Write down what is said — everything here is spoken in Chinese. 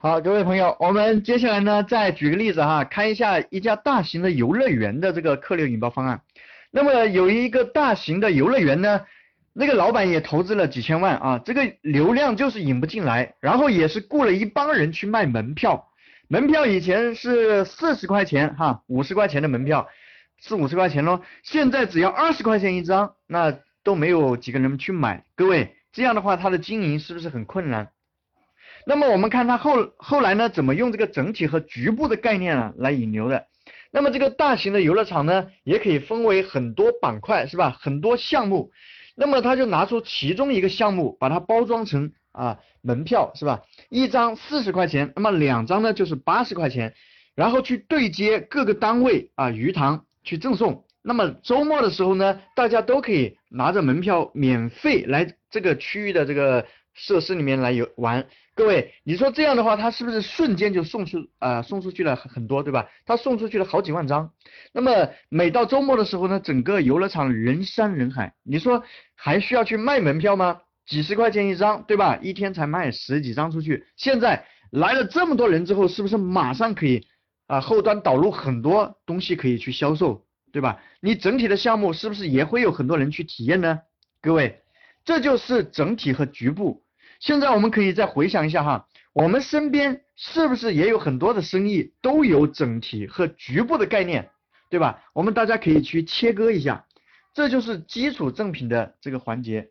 好，各位朋友，我们接下来呢，再举个例子哈，看一下一家大型的游乐园的这个客流引爆方案。那么有一个大型的游乐园呢，那个老板也投资了几千万啊，这个流量就是引不进来，然后也是雇了一帮人去卖门票，门票以前是四十块钱哈，五十块钱的门票，四五十块钱咯，现在只要二十块钱一张，那都没有几个人去买，各位这样的话，它的经营是不是很困难？那么我们看它后后来呢，怎么用这个整体和局部的概念啊来引流的？那么这个大型的游乐场呢，也可以分为很多板块，是吧？很多项目。那么他就拿出其中一个项目，把它包装成啊门票，是吧？一张四十块钱，那么两张呢就是八十块钱，然后去对接各个单位啊鱼塘去赠送。那么周末的时候呢，大家都可以拿着门票免费来这个区域的这个。设施里面来游玩，各位，你说这样的话，他是不是瞬间就送出啊送出去了很多，对吧？他送出去了好几万张。那么每到周末的时候呢，整个游乐场人山人海，你说还需要去卖门票吗？几十块钱一张，对吧？一天才卖十几张出去。现在来了这么多人之后，是不是马上可以啊后端导入很多东西可以去销售，对吧？你整体的项目是不是也会有很多人去体验呢？各位，这就是整体和局部。现在我们可以再回想一下哈，我们身边是不是也有很多的生意都有整体和局部的概念，对吧？我们大家可以去切割一下，这就是基础正品的这个环节。